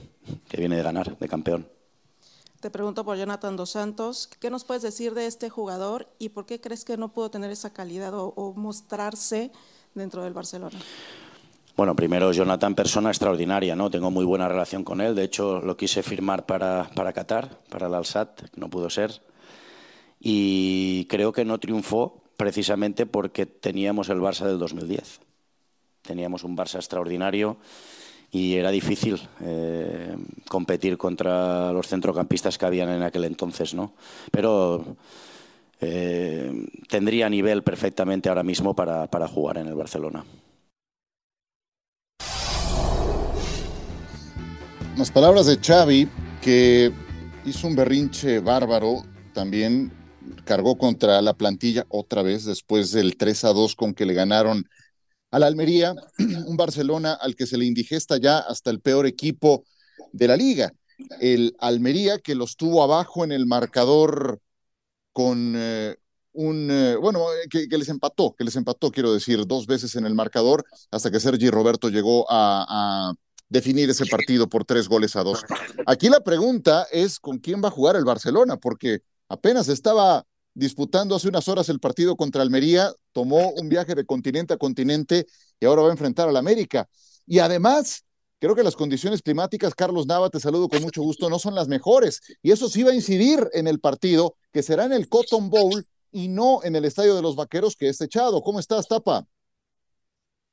K: que viene de ganar, de campeón.
L: Te pregunto por Jonathan Dos Santos, ¿qué nos puedes decir de este jugador y por qué crees que no pudo tener esa calidad o mostrarse dentro del Barcelona?
K: Bueno, primero Jonathan, persona extraordinaria, ¿no? Tengo muy buena relación con él. De hecho, lo quise firmar para, para Qatar, para el Al-Sad, no pudo ser. Y creo que no triunfó precisamente porque teníamos el Barça del 2010. Teníamos un Barça extraordinario y era difícil eh, competir contra los centrocampistas que habían en aquel entonces, ¿no? Pero eh, tendría nivel perfectamente ahora mismo para, para jugar en el Barcelona.
B: Las palabras de Xavi, que hizo un berrinche bárbaro, también cargó contra la plantilla otra vez después del 3 a 2 con que le ganaron al Almería, un Barcelona al que se le indigesta ya hasta el peor equipo de la liga. El Almería que los tuvo abajo en el marcador con eh, un, eh, bueno, que, que, les empató, que les empató, quiero decir, dos veces en el marcador, hasta que Sergi Roberto llegó a, a definir ese partido por tres goles a dos. Aquí la pregunta es con quién va a jugar el Barcelona, porque apenas estaba disputando hace unas horas el partido contra Almería, tomó un viaje de continente a continente y ahora va a enfrentar al América. Y además, creo que las condiciones climáticas, Carlos Nava, te saludo con mucho gusto, no son las mejores. Y eso sí va a incidir en el partido, que será en el Cotton Bowl y no en el Estadio de los Vaqueros, que es echado. ¿Cómo estás, Tapa?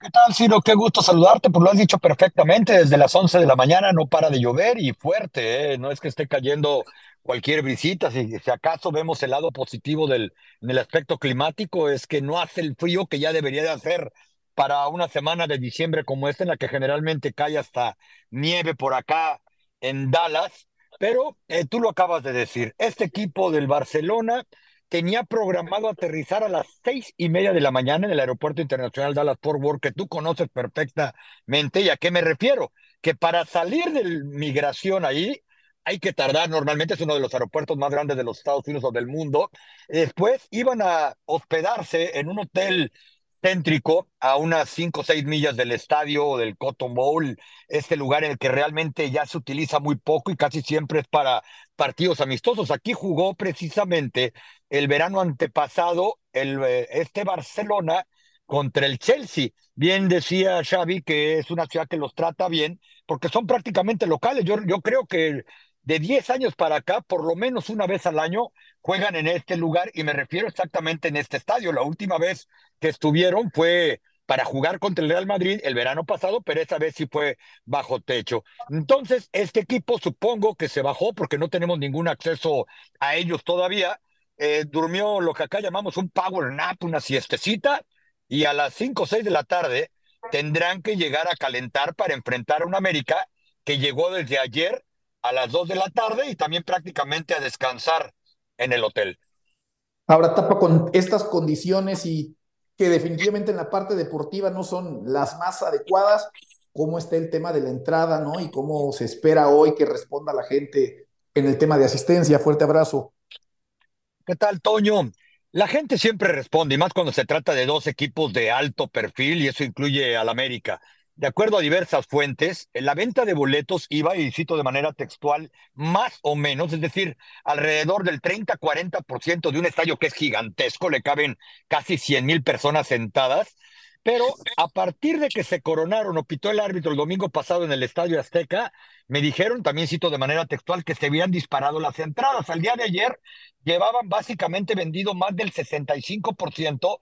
M: ¿Qué tal, Ciro? Qué gusto saludarte, pues lo has dicho perfectamente, desde las 11 de la mañana no para de llover y fuerte, ¿eh? no es que esté cayendo cualquier visita, si, si acaso vemos el lado positivo del, en el aspecto climático, es que no hace el frío que ya debería de hacer para una semana de diciembre como esta, en la que generalmente cae hasta nieve por acá en Dallas, pero eh, tú lo acabas de decir, este equipo del Barcelona tenía programado aterrizar a las seis y media de la mañana en el Aeropuerto Internacional Dallas Fort Worth, que tú conoces perfectamente. ¿Y a qué me refiero? Que para salir de migración ahí hay que tardar, normalmente es uno de los aeropuertos más grandes de los Estados Unidos o del mundo. Después iban a hospedarse en un hotel céntrico a unas cinco o seis millas del estadio o del Cotton Bowl, este lugar en el que realmente ya se utiliza muy poco y casi siempre es para partidos amistosos. Aquí jugó precisamente el verano antepasado el, este Barcelona contra el Chelsea. Bien decía Xavi que es una ciudad que los trata bien porque son prácticamente locales. Yo, yo creo que de 10 años para acá, por lo menos una vez al año, juegan en este lugar y me refiero exactamente en este estadio. La última vez que estuvieron fue para jugar contra el Real Madrid el verano pasado, pero esta vez sí fue bajo techo. Entonces, este equipo supongo que se bajó porque no tenemos ningún acceso a ellos todavía. Eh, durmió lo que acá llamamos un power nap, una siestecita, y a las 5 o 6 de la tarde tendrán que llegar a calentar para enfrentar a un América que llegó desde ayer a las 2 de la tarde y también prácticamente a descansar en el hotel.
D: Ahora tapa con estas condiciones y que definitivamente en la parte deportiva no son las más adecuadas, cómo está el tema de la entrada, ¿no? Y cómo se espera hoy que responda la gente en el tema de asistencia. Fuerte abrazo.
M: ¿Qué tal, Toño? La gente siempre responde, y más cuando se trata de dos equipos de alto perfil, y eso incluye al América. De acuerdo a diversas fuentes, la venta de boletos iba, y cito de manera textual, más o menos, es decir, alrededor del 30-40% de un estadio que es gigantesco, le caben casi 100 mil personas sentadas, pero a partir de que se coronaron o pitó el árbitro el domingo pasado en el Estadio Azteca, me dijeron, también cito de manera textual, que se habían disparado las entradas. Al día de ayer llevaban básicamente vendido más del 65%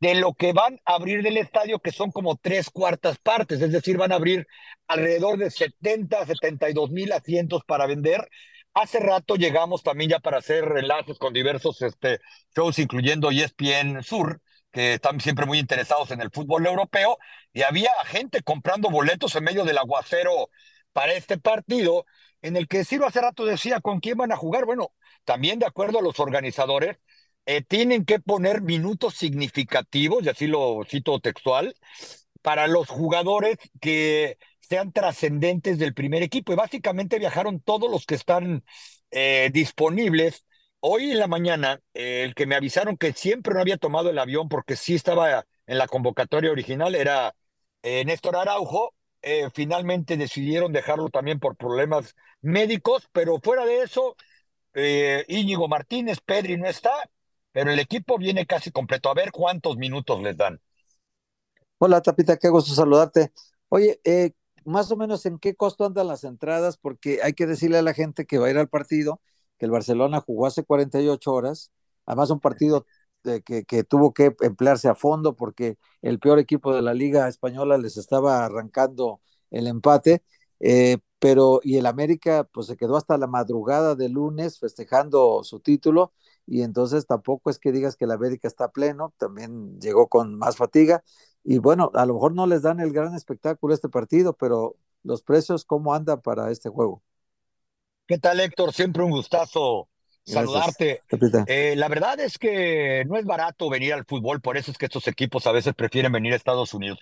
M: de lo que van a abrir del estadio, que son como tres cuartas partes, es decir, van a abrir alrededor de 70, 72 mil asientos para vender. Hace rato llegamos también ya para hacer enlaces con diversos este, shows, incluyendo ESPN Sur, que están siempre muy interesados en el fútbol europeo, y había gente comprando boletos en medio del aguacero para este partido, en el que Ciro hace rato decía con quién van a jugar. Bueno, también de acuerdo a los organizadores, eh, tienen que poner minutos significativos, y así lo cito textual, para los jugadores que sean trascendentes del primer equipo. Y básicamente viajaron todos los que están eh, disponibles. Hoy en la mañana, eh, el que me avisaron que siempre no había tomado el avión porque sí estaba en la convocatoria original era Néstor Araujo. finalmente decidieron dejarlo también por problemas médicos, pero fuera de eso, Íñigo Martínez, Pedri no está, pero el equipo viene casi completo. A ver cuántos minutos les dan.
C: Hola, Tapita, qué gusto saludarte. Oye, eh, más o menos en qué costo andan las entradas, porque hay que decirle a la gente que va a ir al partido, que el Barcelona jugó hace 48 horas, además un partido que, que, tuvo que emplearse a fondo porque el peor equipo de la Liga Española les estaba arrancando el empate, eh, pero y el América pues se quedó hasta la madrugada de lunes festejando su título y entonces tampoco es que digas que el América está pleno, también llegó con más fatiga y bueno, a lo mejor no les dan el gran espectáculo este partido, pero los precios, ¿cómo andan para este juego?
M: ¿Qué tal, Héctor? Siempre un gustazo saludarte. Eh, la verdad es que no es barato venir al fútbol, por eso es que estos equipos a veces prefieren venir a Estados Unidos.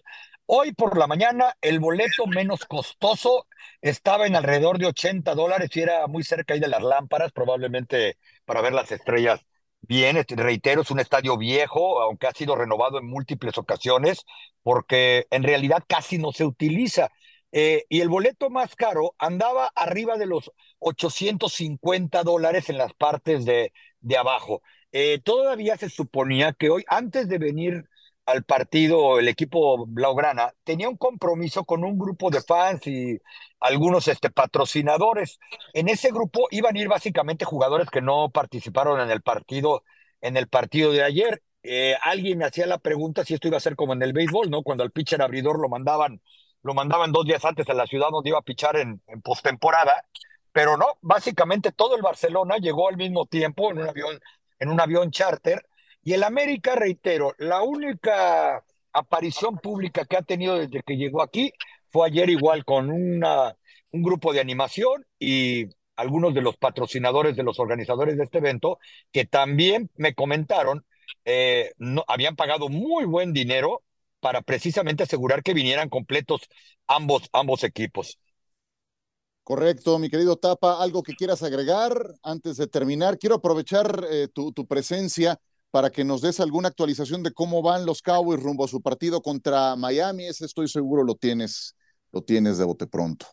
M: Hoy por la mañana el boleto menos costoso estaba en alrededor de 80 dólares y era muy cerca ahí de las lámparas, probablemente para ver las estrellas bien. Este, reitero, es un estadio viejo, aunque ha sido renovado en múltiples ocasiones, porque en realidad casi no se utiliza. Eh, y el boleto más caro andaba arriba de los 850 dólares en las partes de, de abajo. Eh, todavía se suponía que hoy, antes de venir al partido, el equipo Blaugrana tenía un compromiso con un grupo de fans y algunos este, patrocinadores. En ese grupo iban a ir básicamente jugadores que no participaron en el partido, en el partido de ayer. Eh, alguien me hacía la pregunta si esto iba a ser como en el béisbol, ¿no? Cuando al pitcher abridor lo mandaban, lo mandaban dos días antes a la ciudad donde iba a pichar en, en postemporada. Pero no, básicamente todo el Barcelona llegó al mismo tiempo en un avión, en un avión charter y el América, reitero, la única aparición pública que ha tenido desde que llegó aquí fue ayer igual con una, un grupo de animación y algunos de los patrocinadores de los organizadores de este evento que también me comentaron eh, no, habían pagado muy buen dinero para precisamente asegurar que vinieran completos ambos, ambos equipos.
B: Correcto, mi querido Tapa, algo que quieras agregar antes de terminar. Quiero aprovechar eh, tu, tu, presencia para que nos des alguna actualización de cómo van los Cowboys rumbo a su partido contra Miami. Ese estoy seguro lo tienes, lo tienes de bote pronto.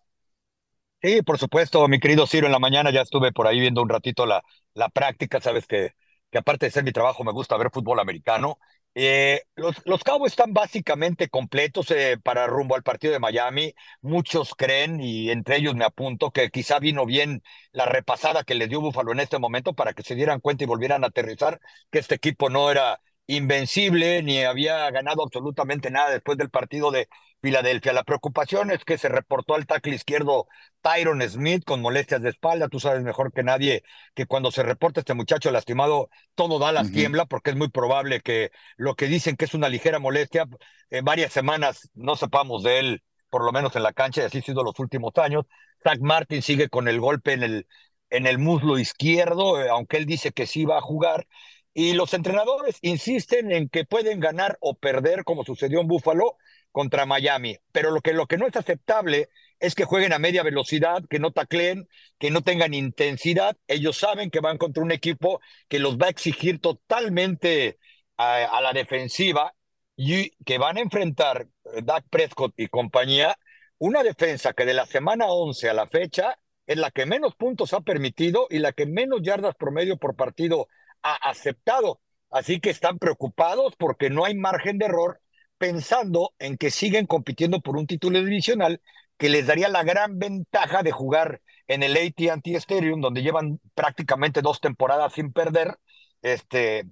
M: Sí, por supuesto, mi querido Ciro, en la mañana ya estuve por ahí viendo un ratito la, la práctica, sabes que, que aparte de ser mi trabajo me gusta ver fútbol americano eh, los, los están básicamente completos eh, para rumbo al partido de Miami. Muchos creen, y entre ellos me apunto, que quizá vino bien la repasada que le dio Búfalo en este momento para que se dieran cuenta y volvieran a aterrizar que este equipo no era invencible ni había ganado absolutamente nada después del partido de Filadelfia. La preocupación es que se reportó al tackle izquierdo Tyron Smith con molestias de espalda. Tú sabes mejor que nadie que cuando se reporta este muchacho lastimado, todo da las tiembla porque es muy probable que lo que dicen que es una ligera molestia, en varias semanas no sepamos de él, por lo menos en la cancha, y así ha sido los últimos años. Zach Martin sigue con el golpe en el, en el muslo izquierdo, eh, aunque él dice que sí va a jugar. Y los entrenadores insisten en que pueden ganar o perder, como sucedió en Búfalo contra Miami. Pero lo que, lo que no es aceptable es que jueguen a media velocidad, que no tacleen, que no tengan intensidad. Ellos saben que van contra un equipo que los va a exigir totalmente a, a la defensiva y que van a enfrentar eh, Dak Prescott y compañía una defensa que de la semana 11 a la fecha es la que menos puntos ha permitido y la que menos yardas promedio por partido ha aceptado. Así que están preocupados porque no hay margen de error, pensando en que siguen compitiendo por un título divisional que les daría la gran ventaja de jugar en el AT&T Stadium, donde llevan prácticamente dos temporadas sin perder, este,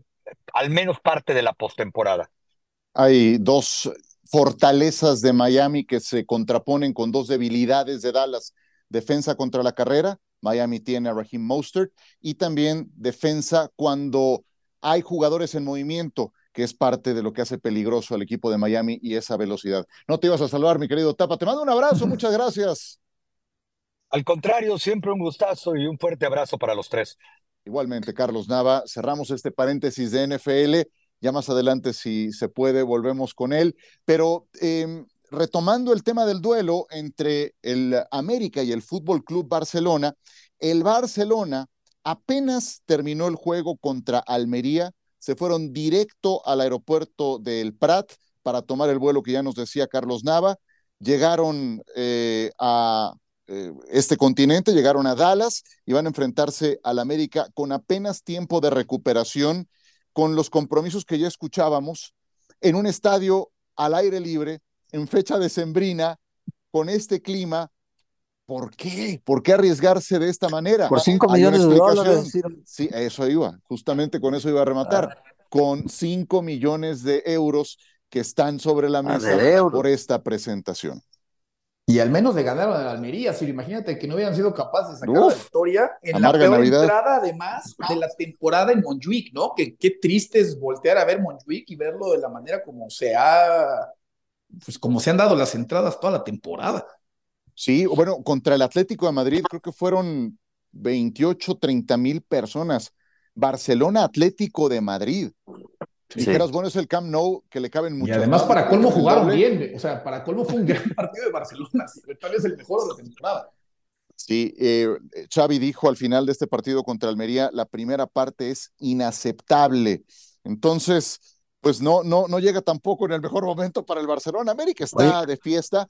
M: al menos parte de la postemporada.
B: Hay dos fortalezas de Miami que se contraponen con dos debilidades de Dallas, defensa contra la carrera Miami tiene a Raheem Mostert y también defensa cuando hay jugadores en movimiento, que es parte de lo que hace peligroso al equipo de Miami y esa velocidad. No te ibas a salvar, mi querido Tapa. Te mando un abrazo, muchas gracias.
M: Al contrario, siempre un gustazo y un fuerte abrazo para los tres.
B: Igualmente, Carlos Nava, cerramos este paréntesis de NFL. Ya más adelante, si se puede, volvemos con él. Pero eh, retomando el tema del duelo entre el América y el Fútbol Club Barcelona, el Barcelona apenas terminó el juego contra Almería, se fueron directo al aeropuerto del Prat para tomar el vuelo que ya nos decía Carlos Nava, llegaron eh, a eh, este continente, llegaron a Dallas y van a enfrentarse al América con apenas tiempo de recuperación, con los compromisos que ya escuchábamos, en un estadio al aire libre, en fecha decembrina, con este clima. ¿Por qué? ¿Por qué arriesgarse de esta manera?
C: Por 5 millones de dólares.
B: Sí, eso iba, justamente con eso iba a rematar, ah. con 5 millones de euros que están sobre la ah, mesa por esta presentación.
D: Y al menos le ganaron a la Almería, si imagínate que no hubieran sido capaces de sacar la victoria en la peor entrada además de la temporada en Montjuic, ¿no? Que qué triste es voltear a ver Montjuic y verlo de la manera como se ha, pues como se han dado las entradas toda la temporada.
B: Sí, bueno, contra el Atlético de Madrid creo que fueron 28, 30 mil personas. Barcelona Atlético de Madrid. Dijeras, bueno, es el Camp Nou que le caben mucho.
D: Y además, para colmo jugaron bien. O sea, para colmo fue un gran partido de Barcelona. Tal vez el mejor de la temporada.
B: Sí, eh, Xavi dijo al final de este partido contra Almería, la primera parte es inaceptable. Entonces, pues no, no, no llega tampoco en el mejor momento para el Barcelona. América está de fiesta,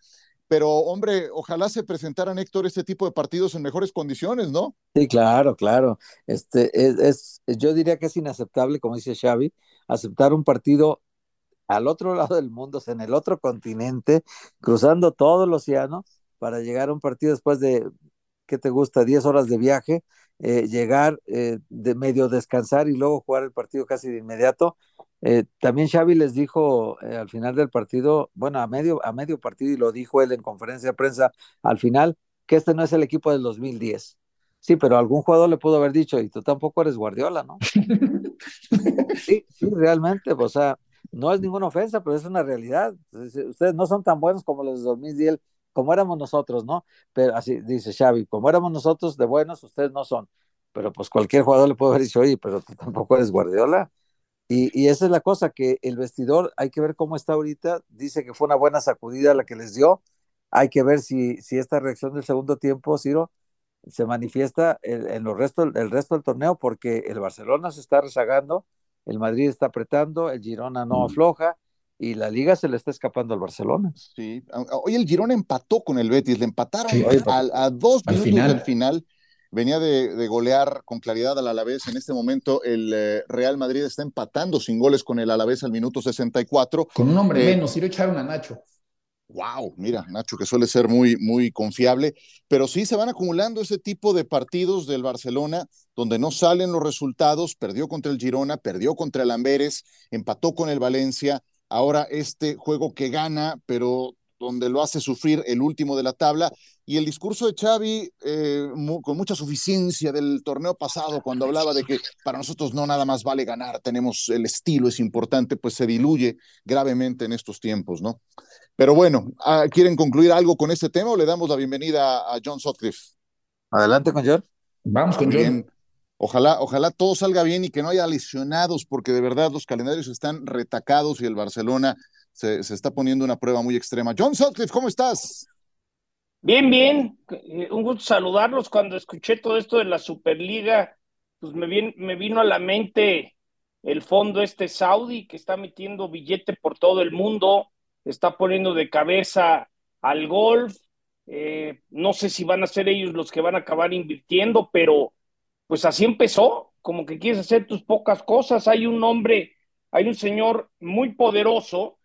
B: pero hombre, ojalá se presentaran, Héctor, este tipo de partidos en mejores condiciones, ¿no?
C: Sí, claro, claro. Este, es, yo diría que es inaceptable, como dice Xavi, aceptar un partido al otro lado del mundo, en el otro continente, cruzando todo el océano para llegar a un partido después de, ¿qué te gusta? 10 horas de viaje, eh, llegar eh, de medio descansar y luego jugar el partido casi de inmediato. Eh, también Xavi les dijo al final del partido, bueno, a medio, a medio partido y lo dijo él en conferencia de prensa al final, que este no es el equipo del 2010. Sí, pero algún jugador le pudo haber dicho, y tú tampoco eres Guardiola, ¿no? sí, sí, realmente, o sea, no es ninguna ofensa, pero es una realidad. Ustedes no son tan buenos como los de 2010, como éramos nosotros, ¿no? Pero así dice Xavi, como éramos nosotros de buenos, ustedes no son. Pero pues cualquier jugador le puede haber dicho, oye, pero tú tampoco eres Guardiola. Y, y, esa es la cosa, que el vestidor, hay que ver cómo está ahorita. Dice que fue una buena sacudida la que les dio. Hay que ver si, si esta reacción del segundo tiempo, Ciro, se manifiesta en los resto, el resto del torneo porque el Barcelona se está rezagando, el Madrid está apretando, el Girona no afloja y la liga se le está escapando al Barcelona.
B: Sí, hoy el Girona empató con el Betis, le empataron a, dos minutos final. del final. Venía de, golear con claridad al Alavés. En este momento el eh, Real Madrid está empatando sin goles con el Alavés al minuto 64.
D: Con un hombre eh, menos, ir a echar a Nacho.
B: Wow, mira, Nacho, que suele ser muy, muy confiable, pero sí se van acumulando ese tipo de partidos del Barcelona donde no salen los resultados, perdió contra el Girona, perdió contra el Amberes, empató con el Valencia, ahora este juego que gana, pero donde lo hace sufrir el último de la tabla. Y el discurso de Xavi, eh, con mucha suficiencia del torneo pasado, cuando hablaba de que para nosotros no nada más vale ganar, tenemos el estilo, es importante, pues se diluye gravemente en estos tiempos, ¿no? Pero bueno, ah, ¿quieren concluir algo con este tema o le damos la bienvenida a John Sutcliffe?
C: Adelante con John.
D: Vamos con John.
B: Ojalá, ojalá todo salga bien y que no haya lesionados, porque de verdad los calendarios están retacados y el Barcelona se, está poniendo una prueba muy extrema. John Sutcliffe, ¿cómo estás?
N: Bien, bien. Eh, un gusto saludarlos. Cuando escuché todo esto de la Superliga, pues me, me vino a la mente el fondo este Saudi que está metiendo billete por todo el mundo está poniendo de cabeza al golf. Eh, no sé si van a ser ellos los que van a acabar invirtiendo, pero pues así empezó, como que quieres hacer tus pocas cosas. Hay un hombre, hay un señor muy poderoso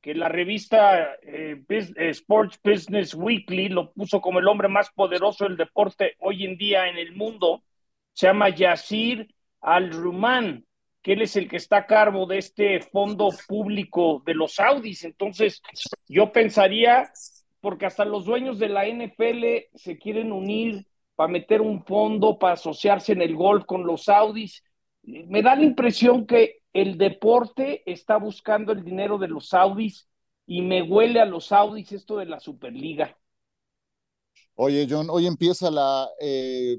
N: que la revista eh, eh, Sports Business Weekly lo puso como el hombre más poderoso del deporte hoy en día en el mundo. Se llama Yasir Al-Ruman que él es el que está a cargo de este fondo público de los Saudis. Entonces, yo pensaría, porque hasta los dueños de la NFL se quieren unir para meter un fondo, para asociarse en el golf con los Saudis. Me da la impresión que el deporte está buscando el dinero de los Saudis y me huele a los Saudis esto de la Superliga.
B: Oye, John, hoy empieza la eh,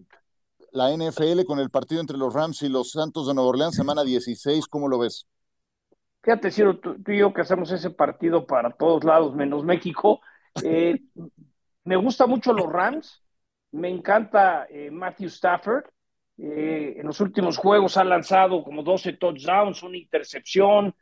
B: la NFL con el partido entre los Rams y los Santos de Nueva Orleans, semana 16, ¿cómo lo ves?
N: fíjate, Ciro, tú, tú, y yo que hacemos ese partido para todos lados, menos México, eh, me gusta mucho los Rams, me encanta eh, Matthew Stafford, eh, en los últimos juegos ha lanzado como 12 touchdowns, una intercepción,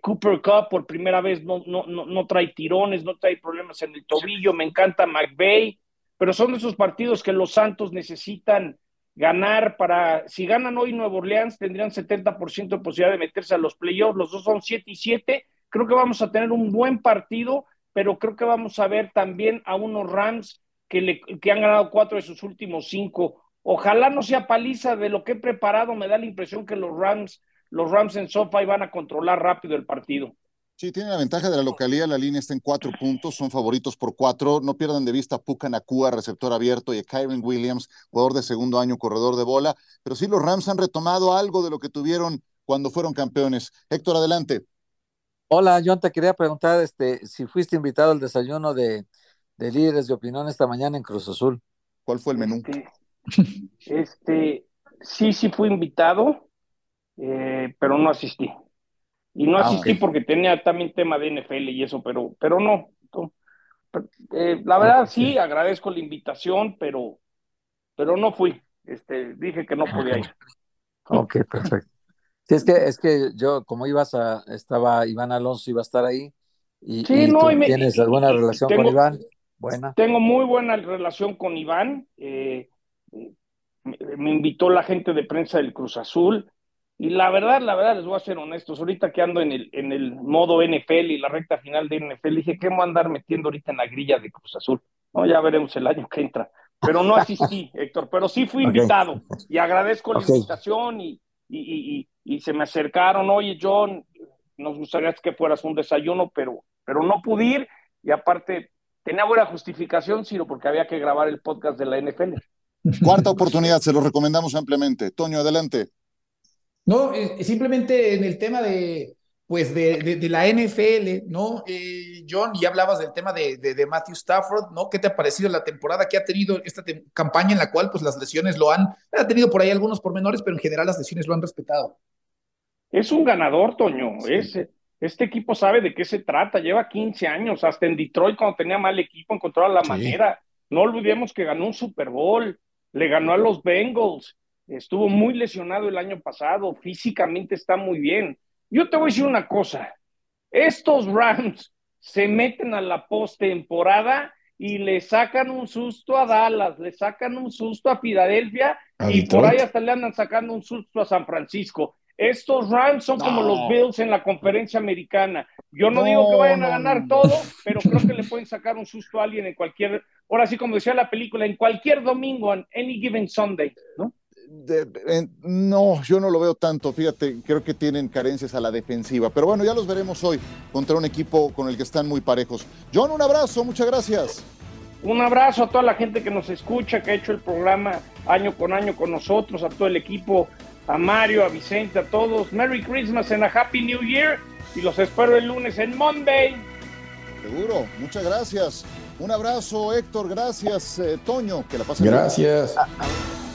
N: Cooper Cup por primera vez no, no, no, no, trae tirones, no trae problemas en el tobillo, me encanta McVay, pero son esos partidos que los Santos necesitan ganar para, si ganan hoy Nuevo Orleans, tendrían 70% de posibilidad de meterse a los playoffs, los dos son 7 y 7, creo que vamos a tener un buen partido, pero creo que vamos a ver también a unos Rams que, le, que han ganado cuatro de sus últimos cinco. Ojalá no sea paliza de lo que he preparado, me da la impresión que los Rams, los Rams en SoFi van a controlar rápido el partido.
B: Sí, tiene la ventaja de la localidad, la línea está en cuatro puntos, son favoritos por cuatro. No pierdan de vista a Puka Nakua, receptor abierto, y a Kyron Williams, jugador de segundo año, corredor de bola. Pero sí, los Rams han retomado algo de lo que tuvieron cuando fueron campeones. Héctor, adelante.
C: Hola, John, te quería preguntar este, si fuiste invitado al desayuno de, de líderes de opinión esta mañana en Cruz Azul.
B: ¿Cuál fue el menú?
N: Este, este sí, sí fui invitado, eh, pero no asistí. Y no asistí ah, okay. porque tenía también tema de NFL y eso, pero, pero no. Eh, la verdad sí, agradezco la invitación, pero, pero no fui. Este, dije que no podía ir.
C: Ok, perfecto. Sí, es que, es que yo, como ibas a, estaba Iván Alonso, iba a estar ahí. Y,
N: sí,
C: y
N: no,
C: tú
N: y me,
C: tienes alguna relación
N: tengo,
C: con Iván. Buena.
N: Tengo muy buena relación con Iván. Eh, me, invitó la gente de prensa del Cruz Azul. Y la verdad, la verdad, les voy a ser honestos, ahorita que ando en el, en el modo NFL y la recta final de NFL, dije, ¿qué me voy a andar metiendo ahorita en la grilla de Cruz Azul? No, ya veremos el año que entra. Pero no asistí, Héctor, pero sí fui okay. invitado y agradezco okay. la invitación y, y, y, y, se me acercaron, oye, John, nos gustaría que fueras un desayuno, pero, pero no pude ir y aparte tenía buena justificación, sino porque había que grabar el podcast de la NFL.
B: Cuarta oportunidad, se lo recomendamos ampliamente. Toño, adelante.
D: No, eh, simplemente en el tema de, pues de, de, de la NFL, ¿no? Eh, John, ya hablabas del tema de, de, Matthew Stafford, ¿no? ¿Qué te ha parecido la temporada que ha tenido esta campaña en la cual pues las lesiones lo han, ha tenido por ahí algunos pormenores, pero en general las lesiones lo han respetado?
N: Es un ganador, Toño, sí. es, este equipo sabe de qué se trata, lleva 15 años, hasta en Detroit cuando tenía mal equipo encontró la sí. manera, no olvidemos que ganó un Super Bowl, le ganó a los Bengals, estuvo muy lesionado el año pasado, físicamente está muy bien. Yo te voy a decir una cosa, estos Rams se meten a la postemporada y le sacan un susto a Dallas, le sacan un susto a Filadelfia ¿A y Detroit? por ahí hasta le andan sacando un susto a San Francisco. Estos Rams son no. como los Bills en la conferencia americana. Yo no, no digo que vayan a ganar todo, pero creo que le pueden sacar un susto a alguien en cualquier, ahora sí como decía la película, en cualquier domingo, en any given Sunday, ¿no?
B: De, de, no, yo no lo veo tanto, fíjate, creo que tienen carencias a la defensiva, pero bueno, ya los veremos hoy contra un equipo con el que están muy parejos. John, un abrazo, muchas gracias.
N: Un abrazo a toda la gente que nos escucha, que ha hecho el programa año con año con nosotros, a todo el equipo, a Mario, a Vicente, a todos. Merry Christmas and a Happy New Year y los espero el lunes en Monday.
B: Seguro, muchas gracias. Un abrazo, Héctor, gracias, eh, Toño, que la pasen
O: Gracias.
B: bien.